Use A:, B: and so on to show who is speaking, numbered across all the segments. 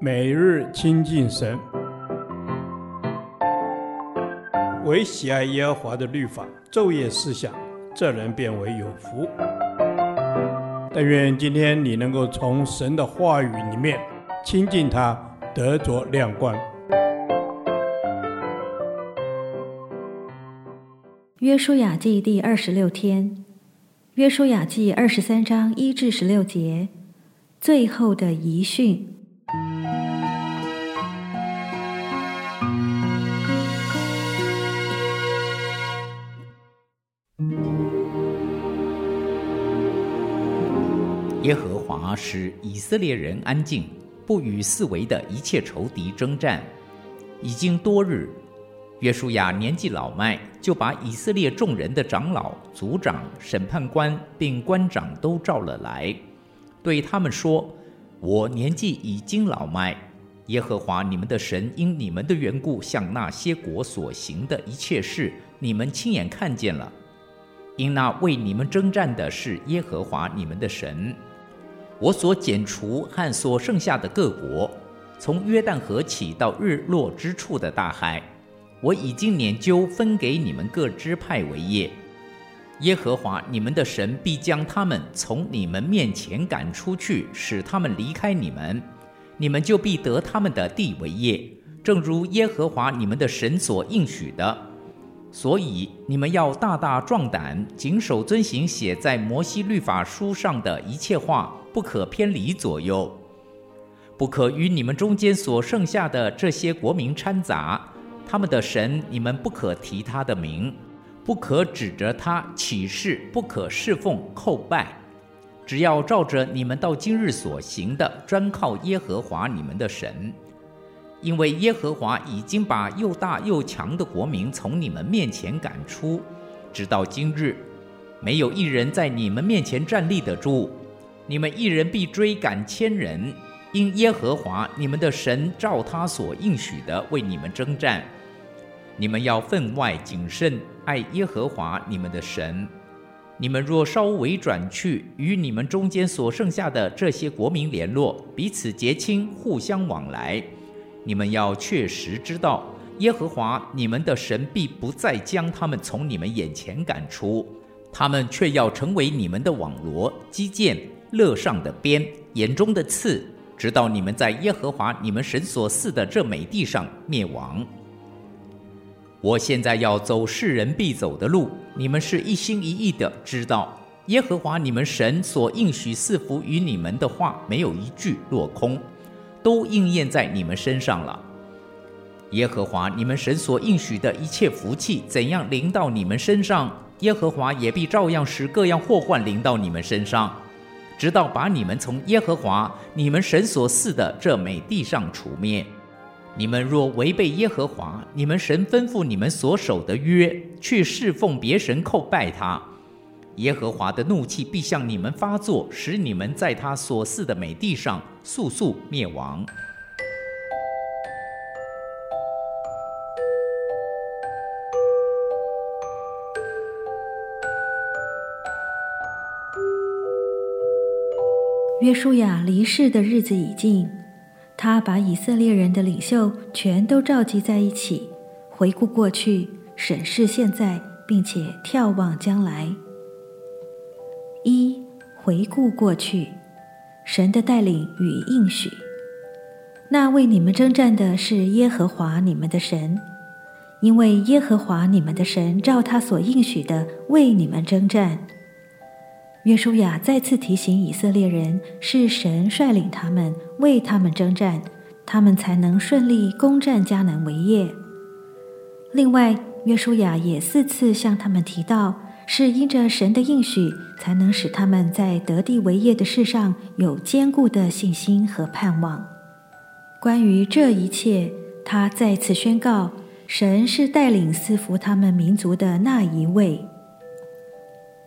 A: 每日亲近神，唯喜爱耶和华的律法，昼夜思想，这人便为有福。但愿今天你能够从神的话语里面亲近他，得着亮光。
B: 约书亚记第二十六天，约书亚记二十三章一至十六节，最后的遗训。
C: 耶和华使以色列人安静，不与四围的一切仇敌争战。已经多日，约书亚年纪老迈，就把以色列众人的长老、族长、审判官并官长都召了来，对他们说：“我年纪已经老迈，耶和华你们的神因你们的缘故向那些国所行的一切事，你们亲眼看见了。因那为你们征战的是耶和华你们的神。”我所剪除和所剩下的各国，从约旦河起到日落之处的大海，我已经研究分给你们各支派为业。耶和华你们的神必将他们从你们面前赶出去，使他们离开你们，你们就必得他们的地为业，正如耶和华你们的神所应许的。所以你们要大大壮胆，谨守遵行写在摩西律法书上的一切话。不可偏离左右，不可与你们中间所剩下的这些国民掺杂。他们的神，你们不可提他的名，不可指着他起誓，不可侍奉叩拜。只要照着你们到今日所行的，专靠耶和华你们的神。因为耶和华已经把又大又强的国民从你们面前赶出，直到今日，没有一人在你们面前站立得住。你们一人必追赶千人，因耶和华你们的神照他所应许的为你们征战。你们要分外谨慎，爱耶和华你们的神。你们若稍微转去，与你们中间所剩下的这些国民联络，彼此结亲，互相往来，你们要确实知道，耶和华你们的神必不再将他们从你们眼前赶出，他们却要成为你们的网罗、基建。乐上的鞭，眼中的刺，直到你们在耶和华你们神所赐的这美地上灭亡。我现在要走世人必走的路，你们是一心一意的知道，耶和华你们神所应许赐福于你们的话，没有一句落空，都应验在你们身上了。耶和华你们神所应许的一切福气，怎样临到你们身上，耶和华也必照样使各样祸患临到你们身上。直到把你们从耶和华你们神所赐的这美地上除灭。你们若违背耶和华你们神吩咐你们所守的约，去侍奉别神叩拜他，耶和华的怒气必向你们发作，使你们在他所赐的美地上速速灭亡。
B: 约书亚离世的日子已近，他把以色列人的领袖全都召集在一起，回顾过去，审视现在，并且眺望将来。一、回顾过去，神的带领与应许。那为你们征战的是耶和华你们的神，因为耶和华你们的神照他所应许的为你们征战。约书亚再次提醒以色列人，是神率领他们为他们征战，他们才能顺利攻占迦南为业。另外，约书亚也四次向他们提到，是因着神的应许，才能使他们在得地为业的事上有坚固的信心和盼望。关于这一切，他再次宣告，神是带领赐福他们民族的那一位。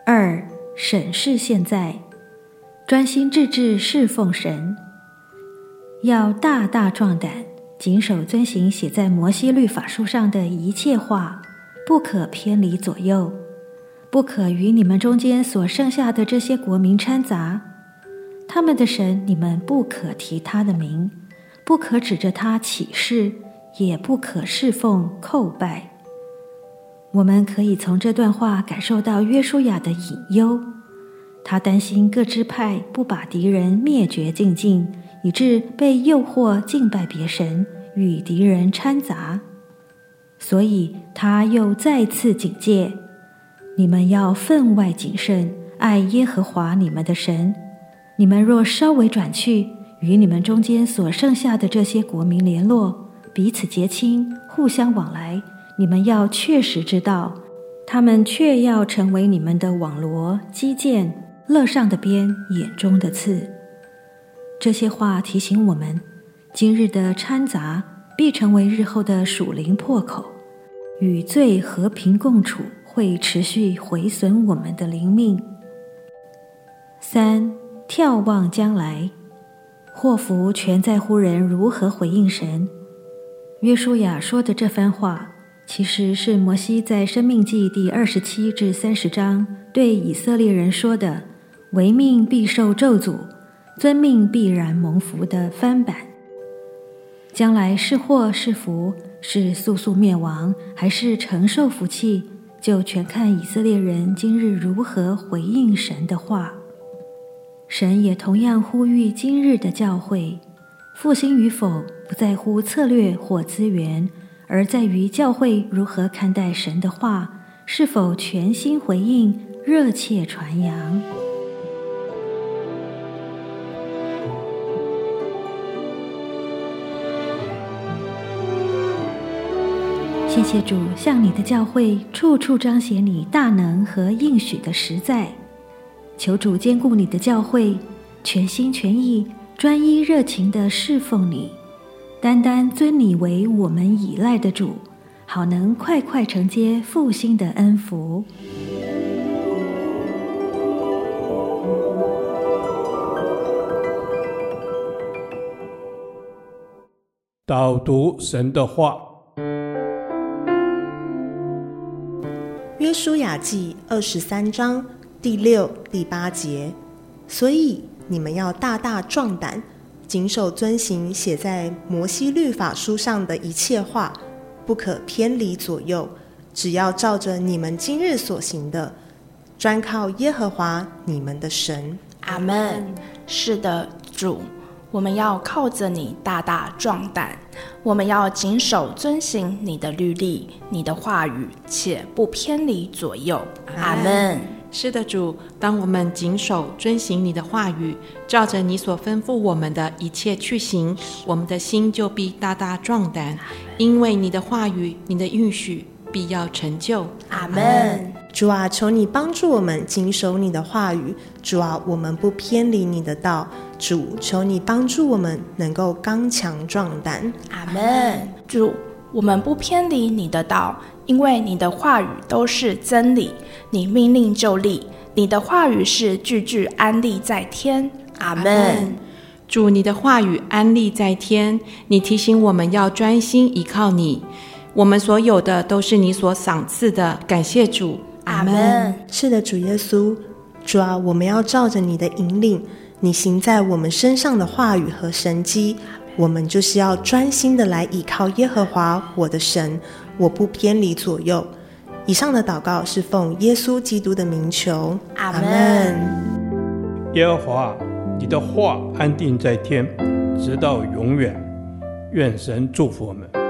B: 二。审视现在，专心致志侍奉神，要大大壮胆，谨守遵行写在摩西律法书上的一切话，不可偏离左右，不可与你们中间所剩下的这些国民掺杂。他们的神，你们不可提他的名，不可指着他起誓，也不可侍奉叩拜。我们可以从这段话感受到约书亚的隐忧，他担心各支派不把敌人灭绝净尽，以致被诱惑敬拜别神，与敌人掺杂。所以他又再次警戒：你们要分外谨慎，爱耶和华你们的神。你们若稍微转去，与你们中间所剩下的这些国民联络，彼此结亲，互相往来。你们要确实知道，他们却要成为你们的网罗、机槛、肋上的鞭、眼中的刺。这些话提醒我们，今日的掺杂必成为日后的属灵破口，与罪和平共处会持续毁损我们的灵命。三、眺望将来，祸福全在乎人如何回应神。约书亚说的这番话。其实是摩西在《生命记》第二十七至三十章对以色列人说的：“违命必受咒诅，遵命必然蒙福”的翻版。将来是祸是福，是速速灭亡，还是承受福气，就全看以色列人今日如何回应神的话。神也同样呼吁今日的教会，复兴与否，不在乎策略或资源。而在于教会如何看待神的话，是否全心回应、热切传扬。谢谢主，向你的教会处处彰显你大能和应许的实在。求主兼顾你的教会，全心全意、专一热情地侍奉你。单单尊你为我们倚赖的主，好能快快承接复兴的恩福。
A: 导读神的话，
D: 约书亚记二十三章第六、第八节，所以你们要大大壮胆。谨守遵行写在摩西律法书上的一切话，不可偏离左右。只要照着你们今日所行的，专靠耶和华你们的神。
E: 阿门。是的，主，我们要靠着你大大壮胆，我们要谨守遵行你的律例、你的话语，且不偏离左右。阿门。
F: 是的，主，当我们谨守遵行你的话语，照着你所吩咐我们的一切去行，我们的心就必大大壮胆，因为你的话语、你的应许必要成就。
E: 阿门。
D: 主啊，求你帮助我们谨守你的话语。主啊，我们不偏离你的道。主，求你帮助我们能够刚强壮胆。
E: 阿门。主，我们不偏离你的道。因为你的话语都是真理，你命令就立，你的话语是句句安立在天。阿门。
F: 主，你的话语安立在天，你提醒我们要专心依靠你。我们所有的都是你所赏赐的，感谢主。
E: 阿门。
D: 是的，主耶稣，主啊，我们要照着你的引领，你行在我们身上的话语和神迹，我们就是要专心的来依靠耶和华我的神。我不偏离左右。以上的祷告是奉耶稣基督的名求，阿门。
A: 耶和华，你的话安定在天，直到永远。愿神祝福我们。